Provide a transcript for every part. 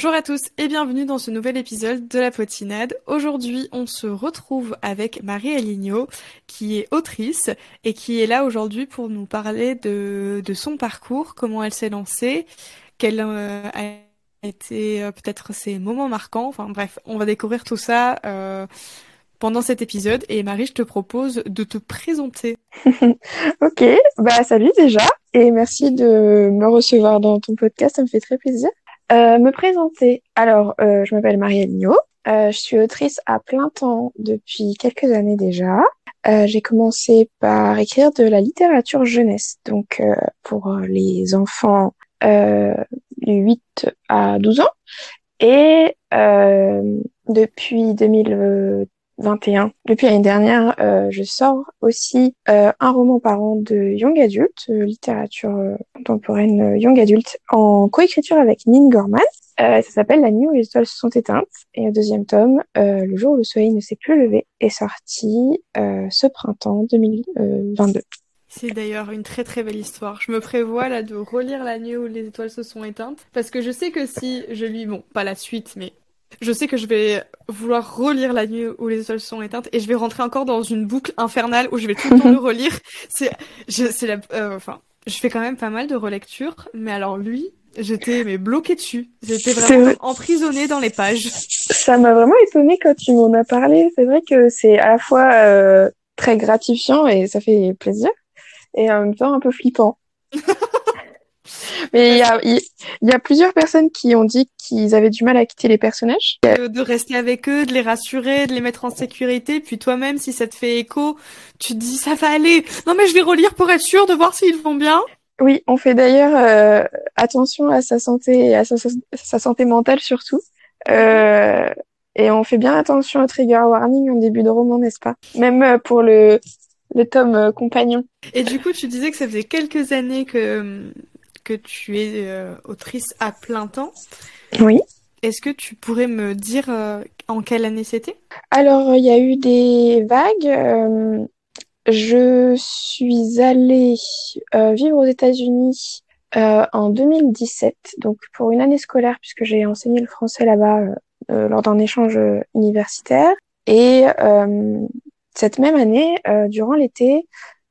Bonjour à tous et bienvenue dans ce nouvel épisode de La Potinade. Aujourd'hui, on se retrouve avec Marie Aligno, qui est autrice et qui est là aujourd'hui pour nous parler de, de son parcours, comment elle s'est lancée, quel euh, a été euh, peut-être ses moments marquants. Enfin bref, on va découvrir tout ça euh, pendant cet épisode. Et Marie, je te propose de te présenter. ok, bah salut déjà et merci de me recevoir dans ton podcast, ça me fait très plaisir. Euh, me présenter. Alors, euh, je m'appelle Marie Aligno. Euh, je suis autrice à plein temps depuis quelques années déjà. J'ai commencé par écrire de la littérature jeunesse, donc pour les enfants de 8 à 12 ans. Et depuis 2000, 21. Depuis l'année dernière, euh, je sors aussi euh, un roman par an de young adult, euh, littérature contemporaine young adult, en coécriture avec Nin Gorman. ça s'appelle La nuit où les étoiles se sont éteintes. Et le deuxième tome, Le jour où le soleil ne s'est plus levé, est sorti ce printemps 2022. C'est d'ailleurs une très très belle histoire. Je me prévois là de relire La nuit où les étoiles se sont éteintes parce que je sais que si je lis, bon, pas la suite, mais je sais que je vais vouloir relire la nuit où les étoiles sont éteintes et je vais rentrer encore dans une boucle infernale où je vais tout le temps le relire. C'est, c'est la, euh, enfin, je fais quand même pas mal de relectures, mais alors lui, j'étais mais bloquée dessus. J'étais vraiment emprisonnée dans les pages. Ça m'a vraiment étonnée quand tu m'en as parlé. C'est vrai que c'est à la fois euh, très gratifiant et ça fait plaisir, et en même temps un peu flippant. Mais il y a, il y a plusieurs personnes qui ont dit qu'ils avaient du mal à quitter les personnages. De, rester avec eux, de les rassurer, de les mettre en sécurité. Puis toi-même, si ça te fait écho, tu te dis ça va aller. Non mais je vais relire pour être sûr de voir s'ils vont bien. Oui, on fait d'ailleurs euh, attention à sa santé à sa, sa santé mentale surtout. Euh, et on fait bien attention au trigger warning en début de roman, n'est-ce pas? Même euh, pour le, le tome euh, compagnon. Et du coup, tu disais que ça faisait quelques années que que tu es euh, autrice à plein temps. Oui. Est-ce que tu pourrais me dire euh, en quelle année c'était? Alors, il y a eu des vagues. Euh, je suis allée vivre aux États-Unis en 2017, donc pour une année scolaire, puisque j'ai enseigné le français là-bas lors d'un échange universitaire. Et cette même année, durant l'été,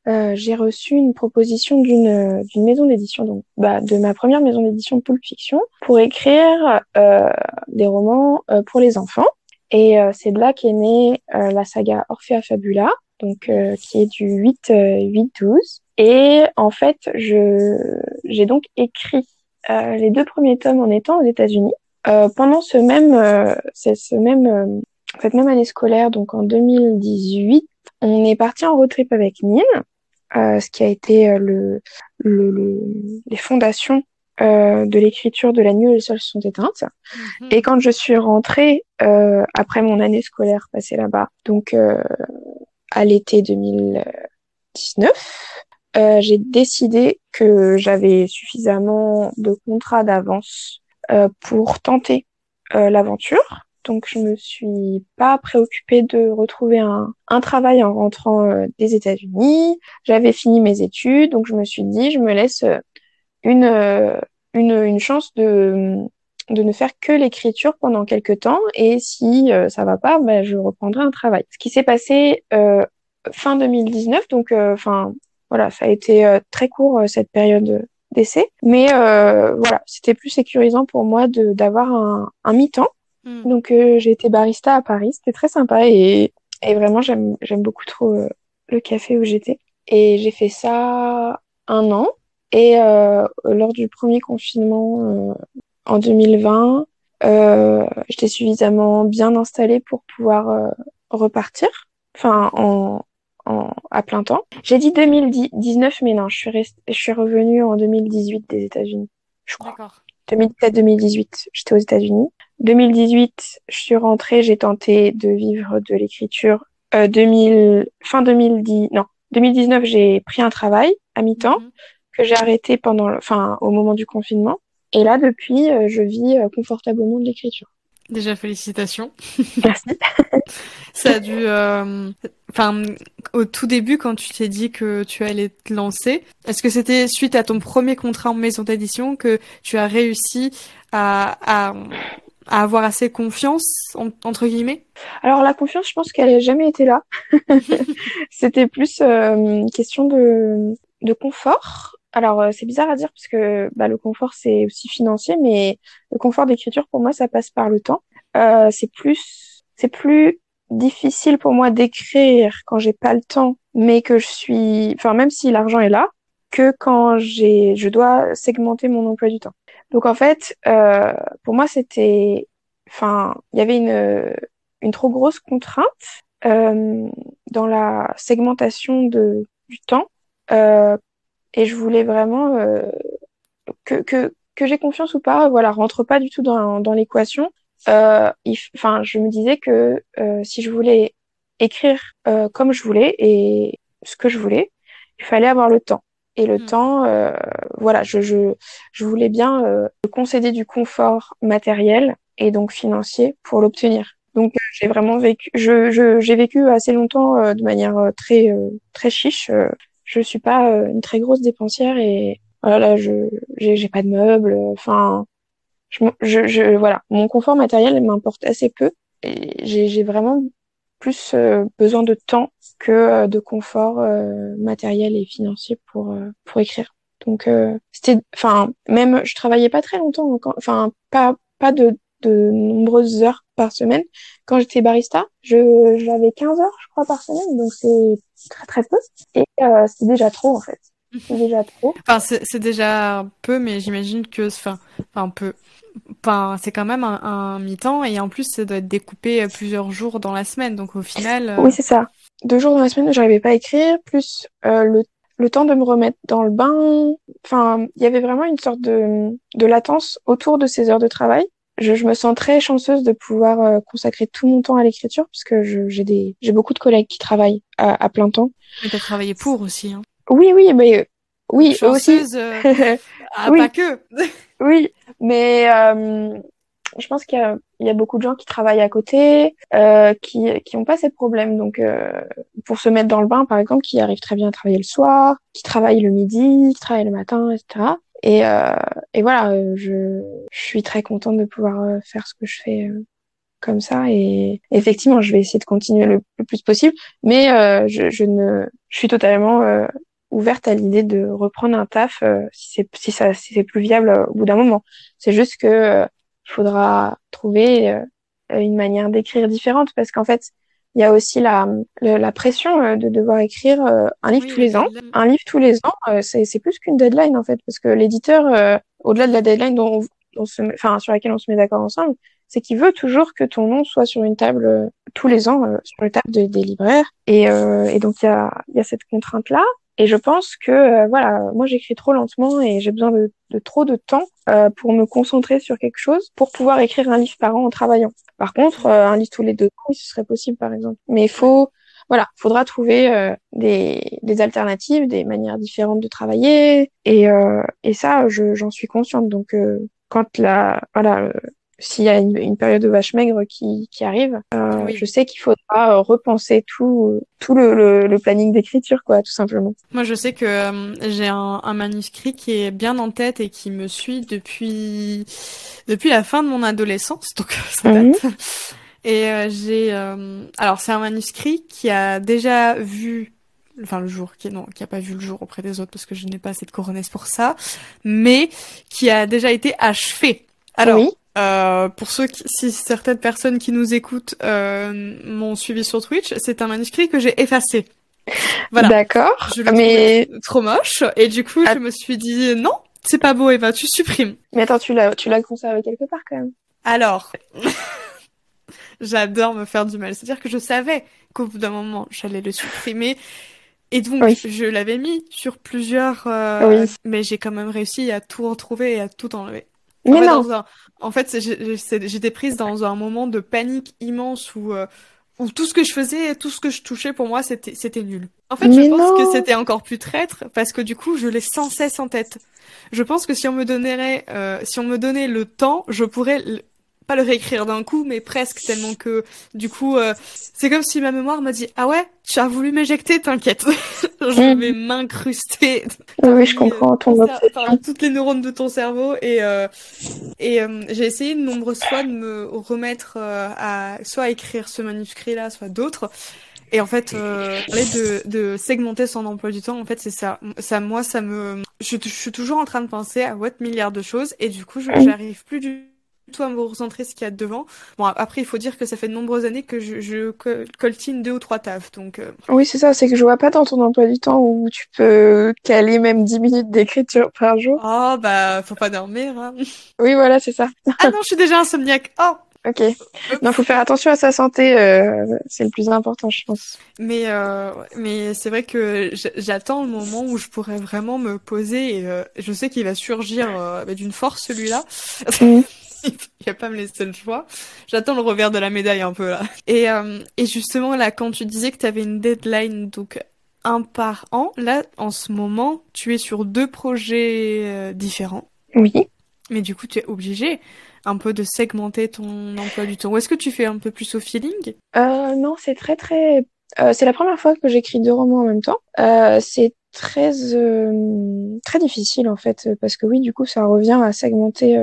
euh, j'ai reçu une proposition d'une euh, d'une maison d'édition, donc bah, de ma première maison d'édition Pulp Fiction, pour écrire euh, des romans euh, pour les enfants. Et c'est de là qu'est née la saga Orphea Fabula, donc qui est du 8 8 12. Et en fait, je j'ai donc écrit les deux premiers tomes en étant aux États-Unis. pendant ce même ce même cette même année scolaire, donc en 2018, on est parti en road trip avec euh, ce qui a été euh, le, le, les fondations euh, de l'écriture de la nuit où les sols sont éteintes. Mhm. Et quand je suis rentrée euh, après mon année scolaire passée là-bas, donc euh, à l'été 2019, euh, j'ai décidé que j'avais suffisamment de contrats d'avance pour tenter l'aventure donc je me suis pas préoccupée de retrouver un, un travail en rentrant euh, des États-Unis. J'avais fini mes études, donc je me suis dit je me laisse euh, une euh, une, une chance de de ne faire que l'écriture pendant quelques temps et si ça va pas, ben, je reprendrai un travail. Ce qui s'est passé fin 2019, donc enfin voilà, ça a été très court cette période d'essai, mais voilà, c'était plus sécurisant pour moi d'avoir un, un mi-temps Hmm. Donc euh, j'ai été barista à Paris, c'était très sympa et, et vraiment j'aime beaucoup trop euh, le café où j'étais. Et j'ai fait ça un an et euh, lors du premier confinement en 2020, j'étais suffisamment bien installée pour pouvoir repartir, enfin en, en, à plein temps. J'ai dit 2019, mais non, je suis restée, je suis revenue en 2018 des États-Unis, je crois. 2017-2018, j'étais aux États-Unis. 2018, je suis rentrée, j'ai tenté de vivre de l'écriture. Euh, 2000, fin 2010, non, 2019, j'ai pris un travail à mi-temps mhm. que j'ai arrêté pendant, enfin, au moment du confinement. Et là, depuis, euh, je vis euh, confortablement de l'écriture. Déjà félicitations. Merci. Ça a dû, euh, enfin, au tout début quand tu t'es dit que tu allais te lancer, est-ce que c'était suite à ton premier contrat en maison d'édition que tu as réussi à, à, à avoir assez confiance, entre guillemets? Alors la confiance, je pense qu'elle n'a jamais été là. C'était plus euh, une question de, de confort. Alors euh, c'est bizarre à dire parce que bah, le confort c'est aussi financier, mais le confort d'écriture pour moi ça passe par le temps. Euh, c'est plus c'est plus difficile pour moi d'écrire quand j'ai pas le temps, mais que je suis, enfin même si l'argent est là, que quand j'ai, je dois segmenter mon emploi du temps. Donc en fait, euh, pour moi, c'était, enfin, il y avait une, une trop grosse contrainte euh, dans la segmentation de, du temps, euh, et je voulais vraiment euh, que, que, que j'ai confiance ou pas, voilà, rentre pas du tout dans, dans l'équation. Euh, enfin, je me disais que euh, si je voulais écrire comme je voulais et ce que je voulais, il fallait avoir le temps. Et le mm. temps, euh, voilà, je, je, je voulais bien euh, concéder du confort matériel et donc financier pour l'obtenir. Donc euh, j'ai vraiment vécu, je, je, j'ai vécu assez longtemps euh, de manière très très chiche. je suis pas une très grosse dépensière et voilà, je j'ai, pas de meubles. Enfin, je, je, je, voilà, mon confort matériel m'importe assez peu. Et j'ai, j'ai vraiment plus besoin de temps que euh, de confort euh, matériel et financier pour euh, pour écrire. Donc c'était, enfin même je travaillais pas très longtemps, enfin pas pas de de nombreuses heures par semaine. Quand j'étais barista, je j'avais 15 heures, je crois, par semaine, donc c'est très très peu. Et euh, c'est déjà trop en fait. C'est déjà trop. Enfin, c'est déjà peu, mais j'imagine que, enfin, un peu. Enfin, c'est quand même un, un mi-temps et en plus, ça doit être découpé plusieurs jours dans la semaine, donc au final. Oui, c'est ça deux jours dans la semaine où j'arrivais pas à écrire, plus euh, le, le temps de me remettre dans le bain. Enfin, il y avait vraiment une sorte de, de latence autour de ces heures de travail. Je, je me sens très chanceuse de pouvoir euh, consacrer tout mon temps à l'écriture puisque j'ai des j'ai beaucoup de collègues qui travaillent à, à plein temps. Mais t'as travaillé pour aussi. Hein. Oui, oui, mais oui, chanceuse, aussi. Euh, ah, oui. Pas que. oui, mais je pense qu'il y a, il y a beaucoup de gens qui travaillent à côté, euh, qui qui ont pas ces problèmes. Donc, euh, pour se mettre dans le bain, par exemple, qui arrivent très bien à travailler le soir, qui travaillent le midi, qui travaillent le matin, etc. Et, euh, et voilà, euh, je, je suis très contente de pouvoir euh, faire ce que je fais euh, comme ça. Et effectivement, je vais essayer de continuer le, plus possible, mais je, je ne, je suis totalement ouverte à l'idée de reprendre un taf si c'est si ça si c'est plus viable au bout d'un moment. C'est juste que il faudra trouver euh, une manière d'écrire différente parce qu'en fait, il y a aussi la, la, pression euh, de devoir écrire euh, un livre tous les ans. Un livre tous les ans, c'est plus qu'une deadline en fait, parce que l'éditeur, au-delà de la deadline dont on, se, enfin sur laquelle on se met d'accord ensemble, c'est qu'il veut toujours que ton nom soit sur une table tous les ans, sur une table des libraires. Et, et donc il y a, y a cette contrainte là. Et je pense que euh, voilà, moi j'écris trop lentement et j'ai besoin de, de, trop de temps euh, pour me concentrer sur quelque chose pour pouvoir écrire un livre par an en travaillant. Par contre, euh, un livre tous les deux ans, ce serait possible par exemple. Mais il faut voilà, faudra trouver euh, des, des, alternatives, des manières différentes de travailler et, et ça, j'en suis consciente. Donc quand la voilà s'il y a une, période de vache maigre qui, qui arrive, euh, je sais qu'il faudra euh, repenser tout, tout le, le, planning d'écriture, quoi, tout simplement. Moi, je sais que euh, j'ai un, un, manuscrit qui est bien en tête et qui me suit depuis depuis la fin de mon adolescence, donc ça mhm. date. Et j'ai, alors c'est un manuscrit qui a déjà vu enfin le jour qui non qui a pas vu le jour auprès des autres parce que je n'ai pas assez de coronesse pour ça mais qui a déjà été achevé alors oui. Euh, pour ceux qui, si certaines personnes qui nous écoutent euh, m'ont suivi sur Twitch, c'est un manuscrit que j'ai effacé. Voilà. D'accord. Je le mais trop moche et du coup je me suis dit non, c'est pas beau Eva, tu supprimes. Mais attends, tu l'as tu l'as conservé quelque part quand même. Alors. J'adore me faire du mal. C'est-à-dire que je savais qu'au bout d'un moment, j'allais le supprimer. Et donc, je l'avais mis sur plusieurs... Euh, oui. Mais j'ai quand même réussi à tout retrouver et à tout enlever. Mais non. En fait, j'étais prise dans un moment de panique immense où, euh, où tout ce que je faisais, tout ce que je touchais, pour moi, c'était c'était nul. En fait, je pense que c'était encore plus traître parce que du coup, je l'ai sans cesse en tête. Je pense que si on me donnerait, euh, si on me donnait le temps, je pourrais pas le réécrire d'un coup, mais presque tellement que du coup, euh, c'est comme si ma mémoire m'a dit ah ouais, tu as voulu m'éjecter, t'inquiète, je Mm. vais m'incruster. Oui, je comprends ton toutes les neurones de ton cerveau et euh, et euh, j'ai essayé de nombreuses fois de me remettre euh, à soit à écrire ce manuscrit là, soit d'autres. Et en fait, euh, parler de, de segmenter son emploi du temps, en fait, c'est ça. Ça, moi, ça me, je, je suis toujours en train de penser à what milliards de choses, et du coup, je Mm. j'arrive plus du tout à me recentrer ce qu'il y a devant. Bon, après, il faut dire que ça fait de nombreuses années que je, je co- coltine deux ou trois tafs, donc. euh, Oui, c'est ça, c'est que je vois pas dans ton emploi du temps où tu peux caler même 10 minutes d'écriture par jour. Oh, bah, faut pas dormir, hein. Oui, voilà, c'est ça. Ah non, je suis déjà insomniaque. Oh! Ok. Non, faut faire attention à sa santé, euh, c'est le plus important, je pense. Mais, euh, mais c'est vrai que j'attends le moment où je pourrais vraiment me poser et euh, je sais qu'il va surgir euh, bah, d'une force celui-là. Il va pas me laisser le choix. J'attends le revers de la médaille un peu là. Et, euh, et justement là, quand tu disais que tu avais une deadline, donc un par an, là en ce moment, tu es sur deux projets euh, différents. Oui. Mais du coup, tu es obligé un peu de segmenter ton emploi du temps. Ou est-ce que tu fais un peu plus au feeling? Euh, non, c'est très très. euh, c'est la première fois que j'écris deux romans en même temps. Euh, c'est très très difficile en fait parce que oui, du coup, ça revient à segmenter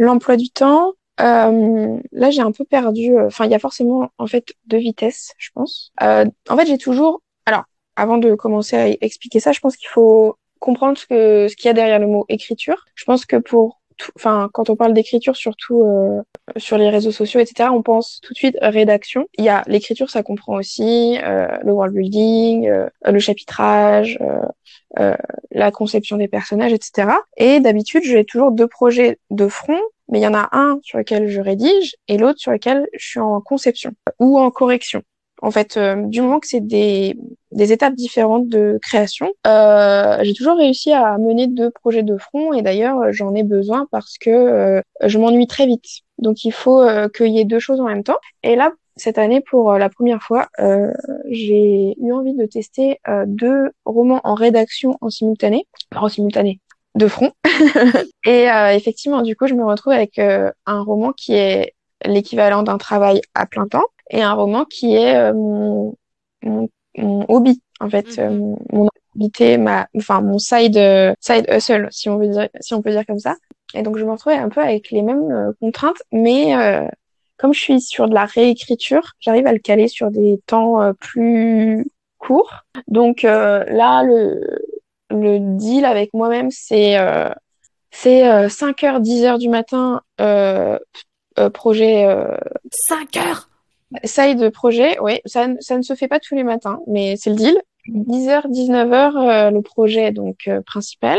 l'emploi du temps. Euh, là, j'ai un peu perdu. euh, Enfin, il y a forcément en fait deux vitesses, je pense. Euh, en fait, j'ai toujours. Alors, avant de commencer à expliquer ça, je pense qu'il faut comprendre ce que ce qu'il y a derrière le mot écriture. Je pense que pour enfin, quand on parle d'écriture, surtout euh, sur les réseaux sociaux, etc., on pense tout de suite rédaction. Il y a l'écriture, ça comprend aussi euh, le world building, euh, le chapitrage, la conception des personnages, etc. Et d'habitude, j'ai toujours deux projets de front, mais il y en a un sur lequel je rédige et l'autre sur lequel je suis en conception ou en correction. En fait, euh, du moment que c'est des, des étapes différentes de création, euh, j'ai toujours réussi à mener deux projets de front et d'ailleurs j'en ai besoin parce que euh, je m'ennuie très vite. Donc il faut euh, qu'il y ait deux choses en même temps. Et là, cette année, pour euh, la première fois, euh, j'ai eu envie de tester euh, deux romans en rédaction en simultané, enfin en simultané, de front. et euh, effectivement, du coup, je me retrouve avec euh, un roman qui est l'équivalent d'un travail à plein temps et un roman qui est euh, mon, mon, mon hobby, en fait, euh, mon, activité, ma, enfin mon side side hustle, si on veut dire, si on peut dire comme ça. Et donc je me retrouvais un peu avec les mêmes euh, contraintes, mais euh, comme je suis sur de la réécriture, j'arrive à le caler sur des temps euh, plus courts. Donc euh, là, le le deal avec moi-même, c'est euh, c'est euh, 5h, 10h du matin, euh, euh, projet euh, 5 heures! Side projet, oui, ça, ne- ça ne se fait pas tous les matins, mais c'est le deal. 10h, 19h, euh, le projet donc euh, principal.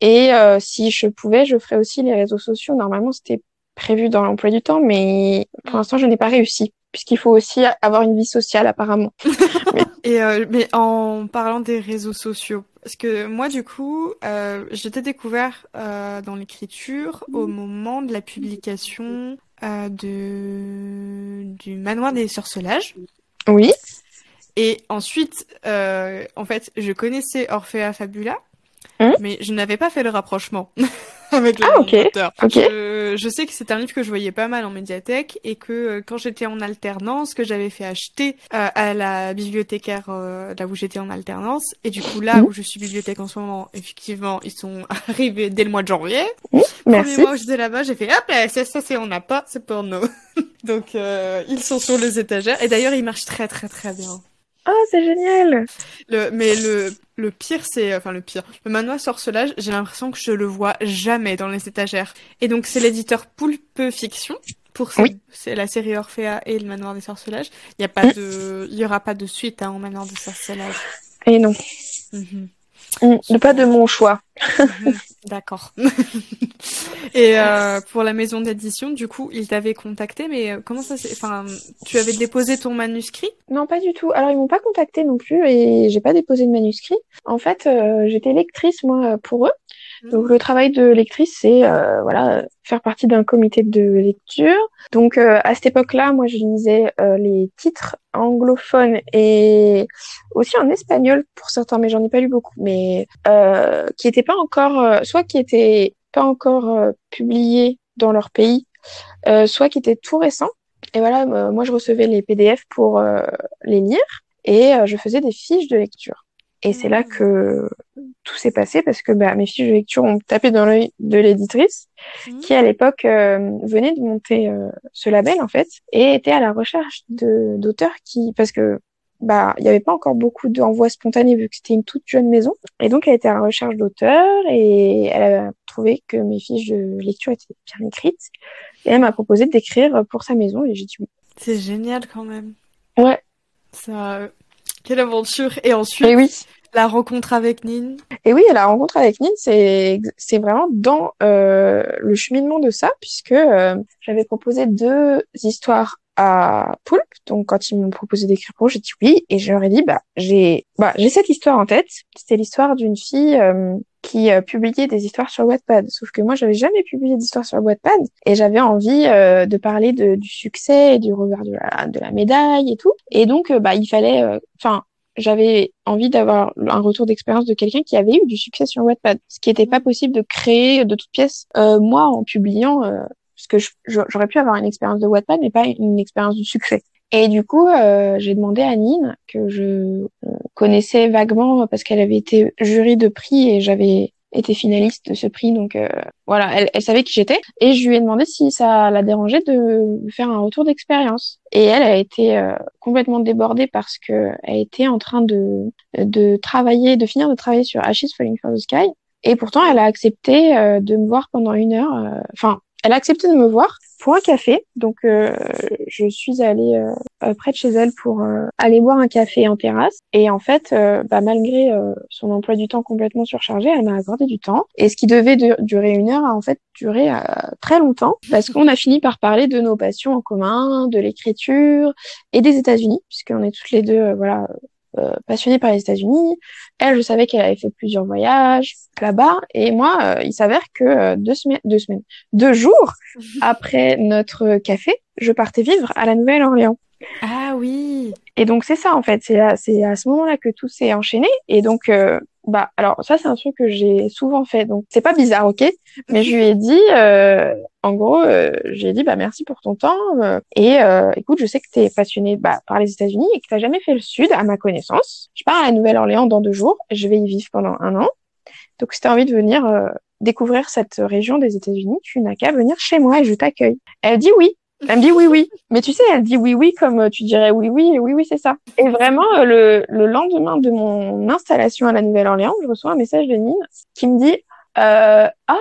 Et euh, si je pouvais, je ferais aussi les réseaux sociaux. Normalement, c'était prévu dans l'emploi du temps, mais pour l'instant, je n'ai pas réussi, puisqu'il faut aussi avoir une vie sociale apparemment. Et euh, mais en parlant des réseaux sociaux, parce que moi du coup, euh, je t'ai découvert euh, dans l'écriture au moment de la publication euh, de du Manoir des Sorcelages. Oui, Et ensuite, euh, en fait, je connaissais Orphea Fabula, Hum. mais je n'avais pas fait le rapprochement avec le Ah, nom ok, d'auteur. ok. Je, je sais que c'est un livre que je voyais pas mal en médiathèque et que euh, quand j'étais en alternance, que j'avais fait acheter euh, à la bibliothécaire euh, là où j'étais en alternance. Et du coup, là où je suis bibliothèque en ce moment, effectivement, ils sont arrivés dès le mois de janvier. merci. Premier mois où j'étais là-bas, j'ai fait hop là, ça, ça c'est on n'a pas, c'est pour nous. Donc ils sont sur les étagères et d'ailleurs ils marchent très très très bien. Oh, c'est génial. Le, mais le, le pire, c'est, enfin le pire, le manoir sorcelage, j'ai l'impression que je le vois jamais dans les étagères. Et donc c'est l'éditeur Poulpe Fiction pour Oui. c'est la série Orphea et le manoir des sorcelages. Il y a pas de, il y aura pas de suite hein, au manoir des sorcelages. Et non, Mhm. Mm, pas de mon choix. D'accord. et euh, pour la maison d'édition, du coup, ils t'avaient contacté, mais euh, comment ça s'est, enfin, tu avais déposé ton manuscrit? Non, pas du tout. Alors, ils m'ont pas contacté non plus et j'ai pas déposé de manuscrit. En fait, euh, j'étais lectrice, moi, pour eux. Donc, le travail de lectrice, c'est, euh, voilà, faire partie d'un comité de lecture. Donc, euh, à cette époque-là, moi, je lisais euh, les titres anglophones et aussi en espagnol pour certains, mais j'en ai pas lu beaucoup, mais euh, qui étaient pas encore, euh, soit qui étaient pas encore publiés dans leur pays soit qui étaient tout récents. Et voilà, moi je recevais les PDF pour les lire et je faisais des fiches de lecture. Et c'est là que tout s'est passé parce que bah, mes fiches de lecture ont tapé dans l'œil de l'éditrice mmh. qui à l'époque euh, venait de monter euh, ce label en fait et était à la recherche de d'auteurs qui parce que bah il n'y avait pas encore beaucoup d'envois spontanés vu que c'était une toute jeune maison et donc elle était à la recherche d'auteurs et elle a trouvé que mes fiches de lecture étaient bien écrites et elle m'a proposé d'écrire pour sa maison et j'ai dit oui. C'est génial quand même. Ouais. Ça quelle aventure Et ensuite, et oui. la rencontre avec Nin. Et oui, la rencontre avec Nin, c'est c'est vraiment dans euh, le cheminement de ça, puisque euh, j'avais proposé deux histoires à Poulpe. Donc quand ils m'ont proposé d'écrire pour, j'ai dit oui, et je leur ai dit bah j'ai bah j'ai cette histoire en tête. C'était l'histoire d'une fille euh, qui euh, publiait des histoires sur Wattpad. Sauf que moi, j'avais jamais publié d'histoires sur Wattpad et j'avais envie euh, de parler de, du succès et du revers de la, de la médaille et tout. Et donc, euh, bah, il fallait, enfin, j'avais envie d'avoir un retour d'expérience de quelqu'un qui avait eu du succès sur Wattpad, ce qui n'était pas possible de créer de toutes pièces moi en publiant, parce que j'aurais pu avoir une expérience de Wattpad, mais pas une expérience du succès. Et du coup, euh, j'ai demandé à Nine, que je connaissais vaguement parce qu'elle avait été jury de prix et j'avais été finaliste de ce prix. Donc euh, voilà, elle, elle, savait qui j'étais. Et je lui ai demandé si ça la dérangeait de faire un retour d'expérience. Et elle a été euh, complètement débordée parce que elle était en train de, de travailler, de finir de travailler sur Ashes Falling from the Sky. Et pourtant, elle a accepté de me voir pendant une heure. Enfin, elle a accepté de me voir pour un café. Donc, euh, je suis allée euh, près de chez elle pour euh, aller boire un café en terrasse. Et en fait, bah, malgré son emploi du temps complètement surchargé, elle m'a accordé du temps. Et ce qui devait durer une heure a en fait duré très longtemps parce qu'on a fini par parler de nos passions en commun, de l'écriture et des États-Unis, puisqu'on est toutes les deux, voilà, euh, passionnée par les États-Unis. Elle, je savais qu'elle avait fait plusieurs voyages là-bas. Et moi, euh, il s'avère que euh, deux semaines, deux semaines, deux jours après notre café, je partais vivre à la Nouvelle-Orléans. Ah oui. Et donc c'est ça en fait. C'est à, c'est à ce moment-là que tout s'est enchaîné. Et donc bah alors ça c'est un truc que j'ai souvent fait donc c'est pas bizarre ok? Mais je lui ai dit euh, en gros euh, j'ai dit bah merci pour ton temps euh, et euh, écoute je sais que tu es passionné bah, par les États-Unis et que tu jamais fait le sud à ma connaissance. Je pars à la Nouvelle-Orléans dans deux jours je vais y vivre pendant un an. Donc si tu as envie de venir découvrir cette région des États-Unis tu n'as qu'à venir chez moi et je t'accueille. Elle dit oui elle me dit oui, oui. Mais tu sais, elle dit oui, oui, comme euh, tu dirais oui, oui, oui, oui, c'est ça. Et vraiment, euh, le, le lendemain de mon installation à la Nouvelle-Orléans, je reçois un message de Nine qui me dit euh, Ah,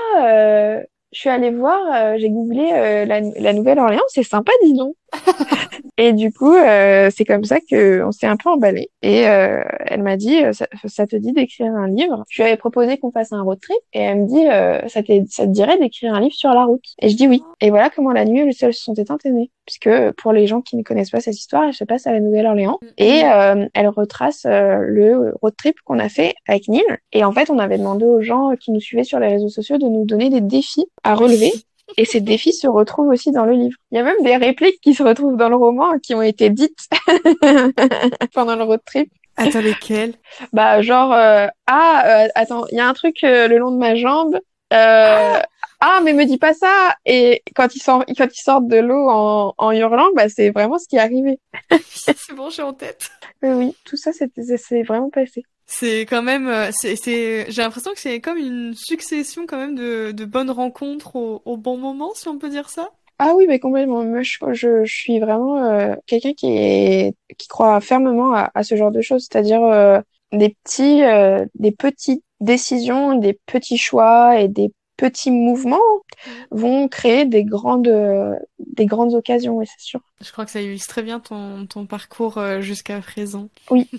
je suis allée voir, j'ai googlé la, la Nouvelle-Orléans, c'est sympa, dis donc. et du coup, euh, c'est comme ça que on s'est un peu emballé. Et euh, elle m'a dit, euh, ça, ça, te dit d'écrire un livre? Je lui avais proposé qu'on fasse un road trip, et elle me dit, ça, ça te dirait d'écrire un livre sur la route? Et je dis oui. Et voilà comment la nuit et le ciel se sont éteintes puisque pour les gens qui ne connaissent pas cette histoire, elle se passe à la Nouvelle-Orléans mm-hmm. et elle retrace le road trip qu'on a fait avec Neil. Et en fait, on avait demandé aux gens qui nous suivaient sur les réseaux sociaux de nous donner des défis à relever et ces défis se retrouvent aussi dans le livre. Il y a même des répliques qui se retrouvent dans le roman qui ont été dites pendant le road trip. Attends, lesquelles? Bah, genre, euh, ah, euh, attends, il y a un truc euh, le long de ma jambe. Ah. ah. mais me dis pas ça Et quand ils sortent, quand ils sortent de l'eau en, en hurlant, bah c'est vraiment ce qui est arrivé. c'est bon, j'ai en tête. Oui, tout ça, c'est vraiment passé. C'est quand même, euh, c'est, c'est, j'ai l'impression que c'est comme une succession quand même de, de bonnes rencontres au, au, bon moment, si on peut dire ça. Ah oui, mais complètement. Moi, je, je, je suis vraiment euh, quelqu'un qui est, qui croit fermement à, à ce genre de choses, c'est-à-dire euh, des petits, des petites décisions, des petits choix et des petits mouvements vont créer des grandes, des grandes occasions, et c'est sûr. Je crois que ça illustre très bien ton, ton parcours euh, jusqu'à présent. Oui,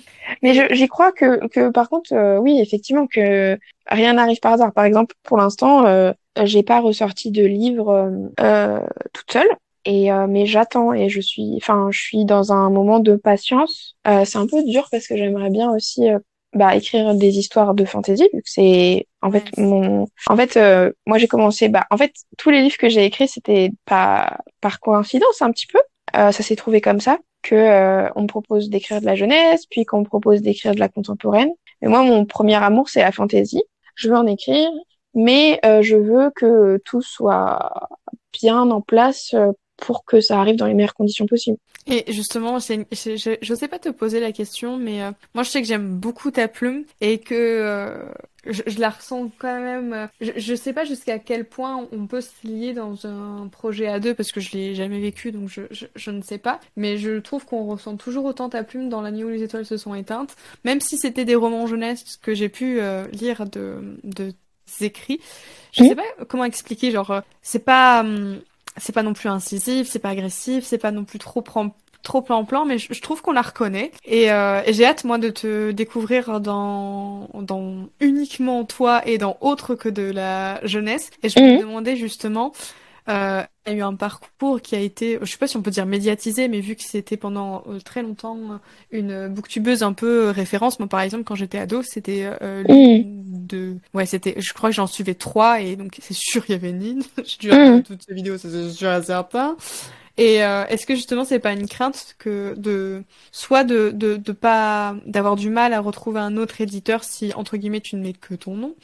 mais j'y crois que, que par contre, euh, oui, effectivement, que rien n'arrive par hasard. Par exemple, pour l'instant, euh, j'ai pas ressorti de livre euh, toute seule. Et mais j'attends et je suis, enfin, je suis dans un moment de patience. c'est un peu dur parce que j'aimerais bien aussi bah, écrire des histoires de fantasy vu que c'est en fait mon en fait euh, moi j'ai commencé bah en fait tous les livres que j'ai écrits c'était pas par coïncidence un petit peu. Euh, ça s'est trouvé comme ça que euh, on me propose d'écrire de la jeunesse puis qu'on me propose d'écrire de la contemporaine. Mais moi mon premier amour c'est la fantasy je veux en écrire mais je veux que tout soit bien en place pour que ça arrive dans les meilleures conditions possibles. Et justement, je, je, sais pas te poser la question, mais euh, moi je sais que j'aime beaucoup ta plume et que euh, je, je, la ressens quand même. Euh, je, je sais pas jusqu'à quel point on peut se lier dans un projet à deux parce que je l'ai jamais vécu, donc je, je, ne sais pas. Mais je trouve qu'on ressent toujours autant ta plume dans La nuit où les étoiles se sont éteintes, même si c'était des romans jeunesse que j'ai pu lire de, de écrits. Je sais pas comment expliquer, genre c'est pas hum, c'est pas non plus incisif, c'est pas agressif, c'est pas non plus trop trop plan-plan, mais je, trouve qu'on la reconnaît. Euh, et, j'ai hâte, moi, de te découvrir dans, dans uniquement toi et dans autre que de la jeunesse. Et je me mhm. demandais justement, euh, a eu un parcours qui a été, je sais pas si on peut dire médiatisé, mais vu que c'était pendant euh, très longtemps une booktubeuse un peu référence. Moi, par exemple, quand j'étais ado, c'était euh, mhm. de, ouais, c'était, je crois que j'en suivais trois et donc c'est sûr il y avait Nine. J'ai dû regarder mhm. toutes ces vidéos, c'est sûr et certain. Et euh, est-ce que justement c'est pas une crainte que de soit de de, de pas d'avoir du mal à retrouver un autre éditeur si entre guillemets tu ne mets que ton nom,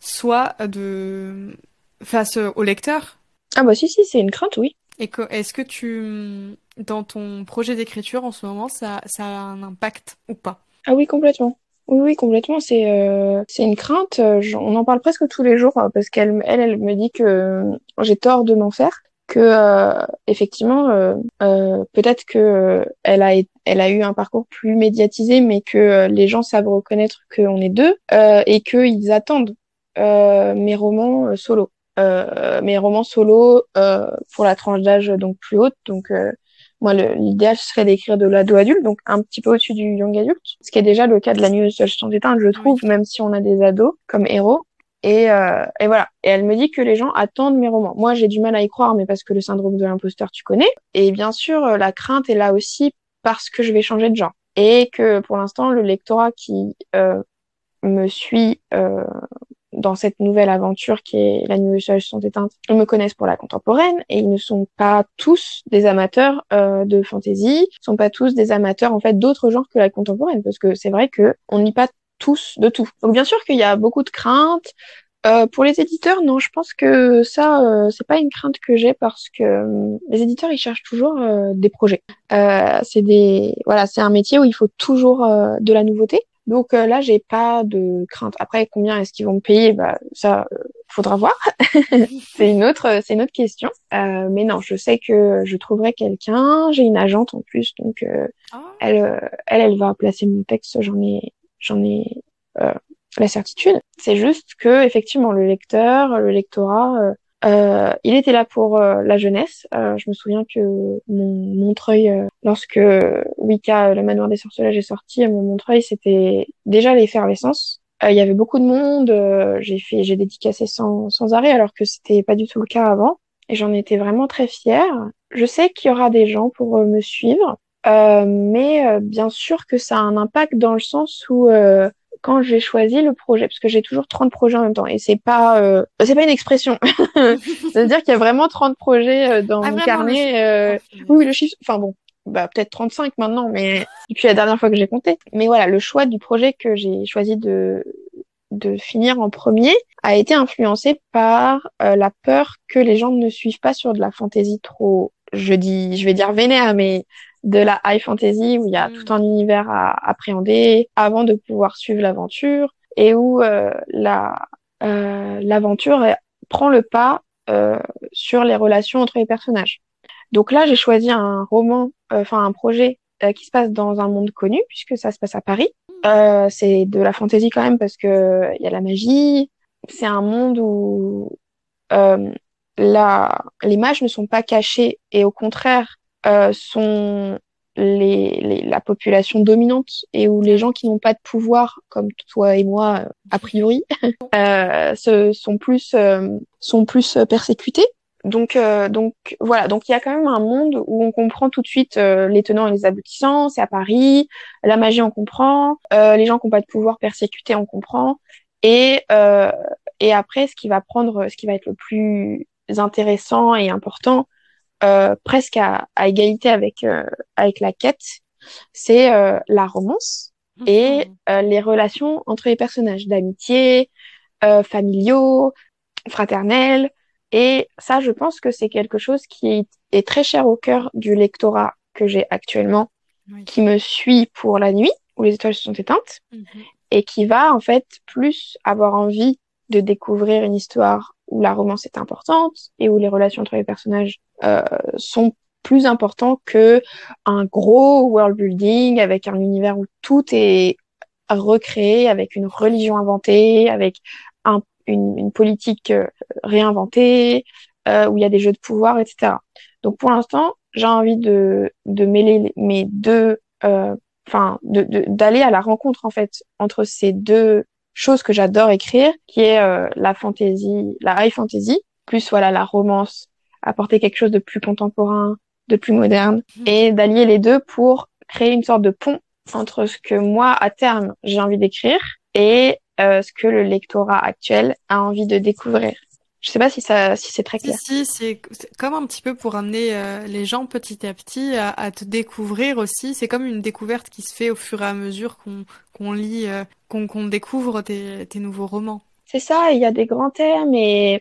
soit de face au lecteur Ah bah si si c'est une crainte oui. Et est-ce que tu dans ton projet d'écriture en ce moment ça ça a un impact ou pas? Ah oui complètement. Oui, oui, complètement. C'est euh, c'est une crainte. On en parle presque tous les jours parce qu'elle elle, elle me dit que j'ai tort de m'en faire que euh, effectivement euh, euh, peut-être que elle a elle a eu un parcours plus médiatisé mais que les gens savent reconnaître qu'on est deux et qu'ils attendent mes romans solo mes romans solo pour la tranche d'âge donc plus haute donc moi l'idéal serait d'écrire de l'ado adulte donc un petit peu au-dessus du young adulte ce qui est déjà le cas de la news sans éteinte je trouve même si on a des ados comme héros et, euh, et, voilà. Et elle me dit que les gens attendent mes romans. Moi, j'ai du mal à y croire, mais parce que le syndrome de l'imposteur, tu connais. Et bien sûr, euh, la crainte est là aussi parce que je vais changer de genre. Et que pour l'instant, le lectorat qui euh, me suit euh, dans cette nouvelle aventure qui est La Nuit où sont éteintes, me connaissent pour la contemporaine et ils ne sont pas tous des amateurs euh, de fantasy, ils sont pas tous des amateurs en fait d'autres genres que la contemporaine parce que c'est vrai que on lit pas tous de tout. Donc bien sûr qu'il y a beaucoup de craintes. Euh, pour les éditeurs, non, je pense que ça, euh, c'est pas une crainte que j'ai parce que euh, les éditeurs, ils cherchent toujours euh, des projets. c'est des, voilà, c'est un métier où il faut toujours de la nouveauté. Donc là, j'ai pas de crainte. Après, combien est-ce qu'ils vont me payer? Bah ça, faudra voir. c'est une autre, c'est une autre question. mais non, je sais que je trouverai quelqu'un. J'ai une agente en plus, donc ah. elle, elle, elle va placer mon texte. J'en ai j'en ai euh, la certitude. C'est juste que effectivement le lecteur, le lectorat, euh, euh il était là pour euh, la jeunesse. je me souviens que mon Montreuil, lorsque Wicca, le manoir des sorcelets, est sorti, mon Montreuil, c'était déjà l'effervescence. Il y avait beaucoup de monde. j'ai fait, j'ai dédicacé sans, sans arrêt, alors que c'était pas du tout le cas avant. Et j'en étais vraiment très fière. Je sais qu'il y aura des gens pour me suivre. Euh, mais euh, bien sûr que ça a un impact dans le sens où euh, quand j'ai choisi le projet, parce que j'ai toujours 30 projets en même temps, et c'est pas c'est pas une expression. ça veut dire qu'il y a vraiment 30 projets dans ah, mon carnet. Oui, le chiffre. Enfin bon, bah peut-être 35 maintenant, mais depuis la dernière fois que j'ai compté. Mais voilà, le choix du projet que j'ai choisi de de finir en premier a été influencé par la peur que les gens ne suivent pas sur de la fantaisie trop je dis je vais dire vénère mais de la high fantasy où il y a mm. tout un univers à appréhender avant de pouvoir suivre l'aventure et où euh, la euh, l'aventure prend le pas euh, sur les relations entre les personnages. Donc là, j'ai choisi un roman, enfin un projet qui se passe dans un monde connu puisque ça se passe à Paris. c'est de la fantasy quand même parce que il y a la magie. C'est un monde où la, les mages ne sont pas cachés et au contraire euh, sont les, les, la population dominante et où les gens qui n'ont pas de pouvoir, comme toi et moi, euh, a priori, euh, se, sont plus euh, sont plus persécutés. Donc, donc voilà, donc il y a quand même un monde où on comprend tout de suite les tenants et les aboutissants. C'est à Paris, la magie on comprend, les gens qui n'ont pas de pouvoir persécutés on comprend. Et et après, ce qui va prendre, ce qui va être le plus intéressant et important, euh, presque à, à, égalité avec euh, avec la quête, c'est euh, la romance et mhm. les relations entre les personnages d'amitié, familiaux, fraternels. Et ça, je pense que c'est quelque chose qui est très cher au cœur du lectorat que j'ai actuellement, qui me suit pour la nuit, où les étoiles se sont éteintes, mhm. et qui va en fait plus avoir envie de découvrir une histoire où la romance est importante et où les relations entre les personnages euh, sont plus importants que un gros world building avec un univers où tout est recréé, avec une religion inventée, avec un, une, politique euh, réinventée, euh, où il y a des jeux de pouvoir, etc. Donc pour l'instant, j'ai envie de, de mêler mes deux, euh, enfin, d'aller à la rencontre en fait entre ces deux chose que j'adore écrire, qui est euh, la fantasy, la high fantasy, plus voilà la romance, apporter quelque chose de plus contemporain, de plus moderne, mhm. et d'allier les deux pour créer une sorte de pont entre ce que moi à terme j'ai envie d'écrire et euh, ce que le lectorat actuel a envie de découvrir. Je sais pas si ça, si c'est très clair. Si, c'est comme un petit peu pour amener euh, les gens petit à petit à, te découvrir aussi. C'est comme une découverte qui se fait au fur et à mesure qu'on qu'on lit, euh, qu'on qu'on découvre tes, tes nouveaux romans. C'est ça. Il y a des grands thèmes et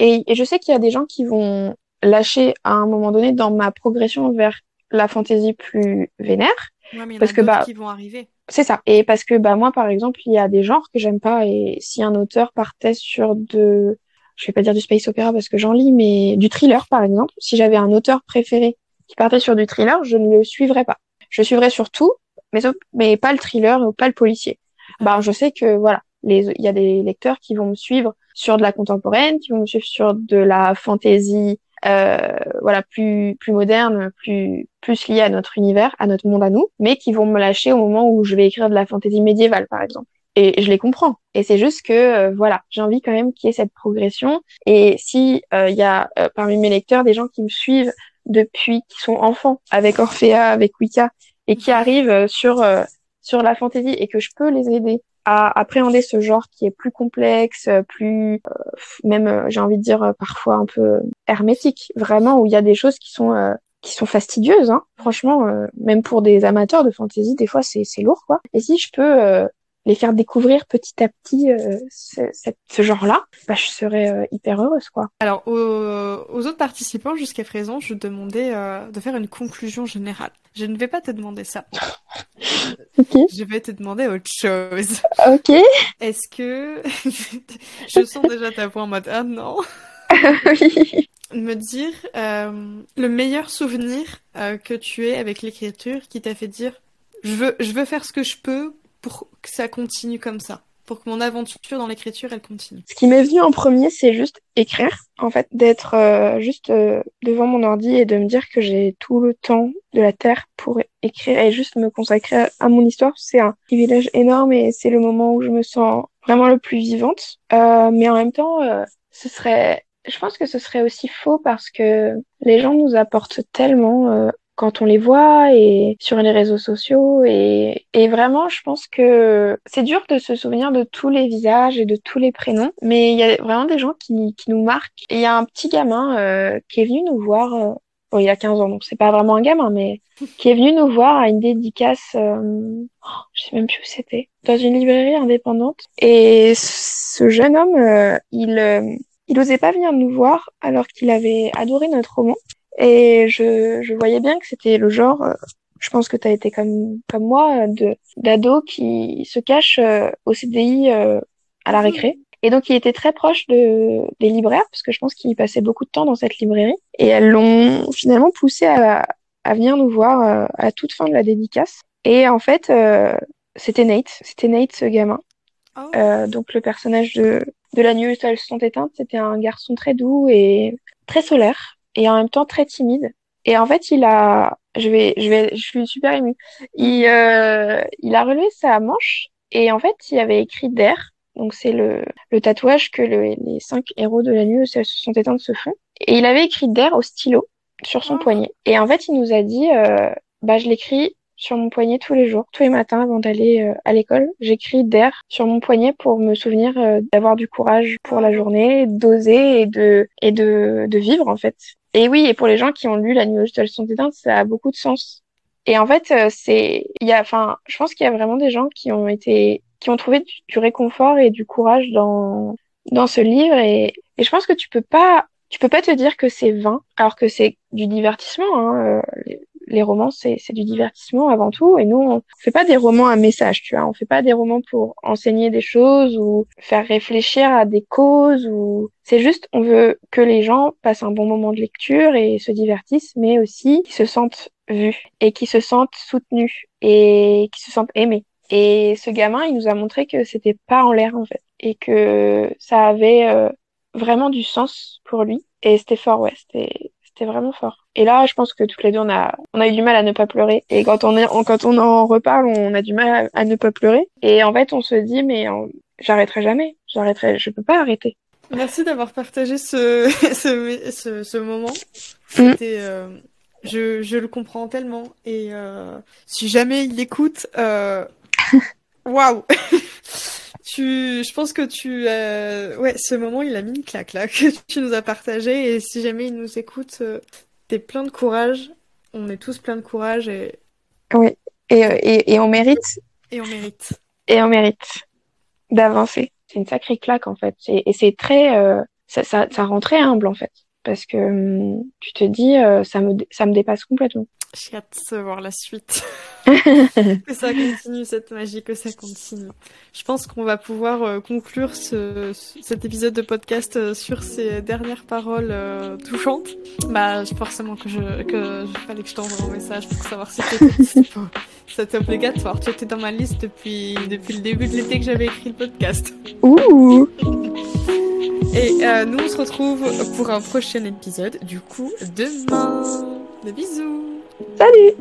et, et je sais qu'il y a des gens qui vont lâcher à un moment donné dans ma progression vers la fantaisie plus vénère. Ouais, mais il y parce que bah qui vont arriver. C'est ça. Et parce que bah moi par exemple, il y a des genres que j'aime pas et si un auteur partait sur de je vais pas dire du space opéra parce que j'en lis, mais du thriller par exemple. Si j'avais un auteur préféré qui partait sur du thriller, je ne le suivrais pas. Je suivrais sur tout, mais, mais pas le thriller ou pas le policier. Bah, je sais que voilà, il y a des lecteurs qui vont me suivre sur de la contemporaine, qui vont me suivre sur de la fantasy, euh, voilà, plus plus moderne, plus plus liée à notre univers, à notre monde à nous, mais qui vont me lâcher au moment où je vais écrire de la fantasy médiévale, par exemple et je les comprends. Et c'est juste que euh, voilà, j'ai envie quand même qu'il y ait cette progression. Et si euh, il y a euh, parmi mes lecteurs des gens qui me suivent depuis qui sont enfants avec Orphea, avec Wicca, et qui arrivent sur sur la fantaisie et que je peux les aider à appréhender ce genre qui est plus complexe, plus même j'ai envie de dire parfois un peu hermétique, vraiment où il y a des choses qui sont qui sont fastidieuses. Hein. Franchement, même pour des amateurs de fantaisie, des fois c'est lourd quoi. Et si je peux les faire découvrir petit à petit euh, ce, ce genre-là, bah, je serais euh, hyper heureuse, quoi. Alors, aux, autres participants, jusqu'à présent, je demandais euh, de faire une conclusion générale. Je ne vais pas te demander ça. ok. Je vais te demander autre chose. Ok. Est-ce que... je sens déjà ta voix en mode « Ah non !» Oui. Me dire le meilleur souvenir que tu es avec l'écriture qui t'a fait dire je veux, je veux faire ce que je peux pour que ça continue comme ça pour que mon aventure dans l'écriture elle continue. Ce qui m'est venu en premier, c'est juste écrire, en fait, d'être euh, juste euh, devant mon ordi et de me dire que j'ai tout le temps de la terre pour écrire et juste me consacrer à, mon histoire. C'est un privilège énorme et c'est le moment où je me sens vraiment le plus vivante. Euh, mais en même temps, ce serait, je pense que ce serait aussi faux parce que les gens nous apportent tellement quand on les voit et sur les réseaux sociaux. Et, et vraiment je pense que c'est dur de se souvenir de tous les visages et de tous les prénoms mais il y a vraiment des gens qui, qui nous marquent. Il y a un petit gamin euh, qui est venu nous voir euh, bon il a 15 ans donc c'est pas vraiment un gamin mais qui est venu nous voir à une dédicace euh, oh, je sais même plus où c'était dans une librairie indépendante. Et ce jeune homme euh, il euh, il osait pas venir nous voir alors qu'il avait adoré notre roman et je, je voyais bien que c'était le genre, euh, je pense que tu as été comme, comme moi, de d'ado qui se cache euh, au CDI euh, à la récré. Et donc, il était très proche de, des libraires, parce que je pense qu'il passait beaucoup de temps dans cette librairie. Et elles l'ont finalement poussé à, à venir nous voir à toute fin de la dédicace. Et en fait, c'était Nate. C'était Nate, ce gamin. Oh. donc, le personnage de, de la nuit où elles sont éteintes, c'était un garçon très doux et très solaire et en même temps très timide. Et en fait, il a, je vais, je vais, je suis super émue. Il, euh, il a relevé sa manche et en fait, il avait écrit d'air. Donc c'est le, le tatouage que le, les cinq héros de la nuit se sont éteints de se font. Et il avait écrit d'air au stylo sur son ah. poignet. Et en fait, il nous a dit, euh, bah je l'écris sur mon poignet tous les jours, tous les matins avant d'aller euh, à l'école. J'écris d'air sur mon poignet pour me souvenir euh, d'avoir du courage pour la journée, d'oser et de et de, de vivre en fait. Et oui, et pour les gens qui ont lu La nuit où elles sont éteintes, ça a beaucoup de sens. Et en fait, euh, c'est il y a enfin, je pense qu'il y a vraiment des gens qui ont été qui ont trouvé du, réconfort et du courage dans dans ce livre et, et je pense que tu peux pas tu peux pas te dire que c'est vain, alors que c'est du divertissement. Hein. Les romans, c'est du divertissement avant tout. Et nous, on fait pas des romans à message, tu vois. On fait pas des romans pour enseigner des choses ou faire réfléchir à des causes ou c'est juste, on veut que les gens passent un bon moment de lecture et se divertissent, mais aussi qu'ils se sentent vus et qu'ils se sentent soutenus et qu'ils se sentent aimés. Et ce gamin, il nous a montré que c'était pas en l'air en fait et que ça avait euh, vraiment du sens pour lui. Et c'était fort, ouais, c'était vraiment fort. Et là, je pense que toutes les deux, on a, on a eu du mal à ne pas pleurer. Et quand on est, quand on en reparle, on a du mal à, ne pas pleurer. Et en fait, on se dit, mais j'arrêterai jamais. J'arrêterai, je peux pas arrêter. Merci d'avoir partagé ce, ce, ce, moment. Mm. C'était, euh, je, je le comprends tellement. Et euh, si jamais il écoute, euh, waouh! tu, je pense que tu, euh... ouais, ce moment, il a mis une claque là que tu nous as partagé. Et si jamais il nous écoute, euh, t'es plein de courage. On est tous plein de courage et. Oui, et, euh, et, et on mérite. Et on mérite. Et on mérite d'avancer. C'est une sacrée claque en fait. Et, c'est très, euh, ça, ça, ça rend très humble en fait, parce que hum, tu te dis, ça me, ça me dépasse complètement. J'ai hâte de voir la suite. que ça continue, cette magie, que ça continue. Je pense qu'on va pouvoir euh, conclure ce, cet épisode de podcast euh, sur ces dernières paroles euh, touchantes. Bah, forcément que je, que je fallait que je t'envoie un message pour savoir si c'était obligatoire. Tu étais dans ma liste depuis, depuis le début de l'été que j'avais écrit le podcast. Ouh! Et nous, on se retrouve pour un prochain épisode, du coup, demain. Des bisous! Salut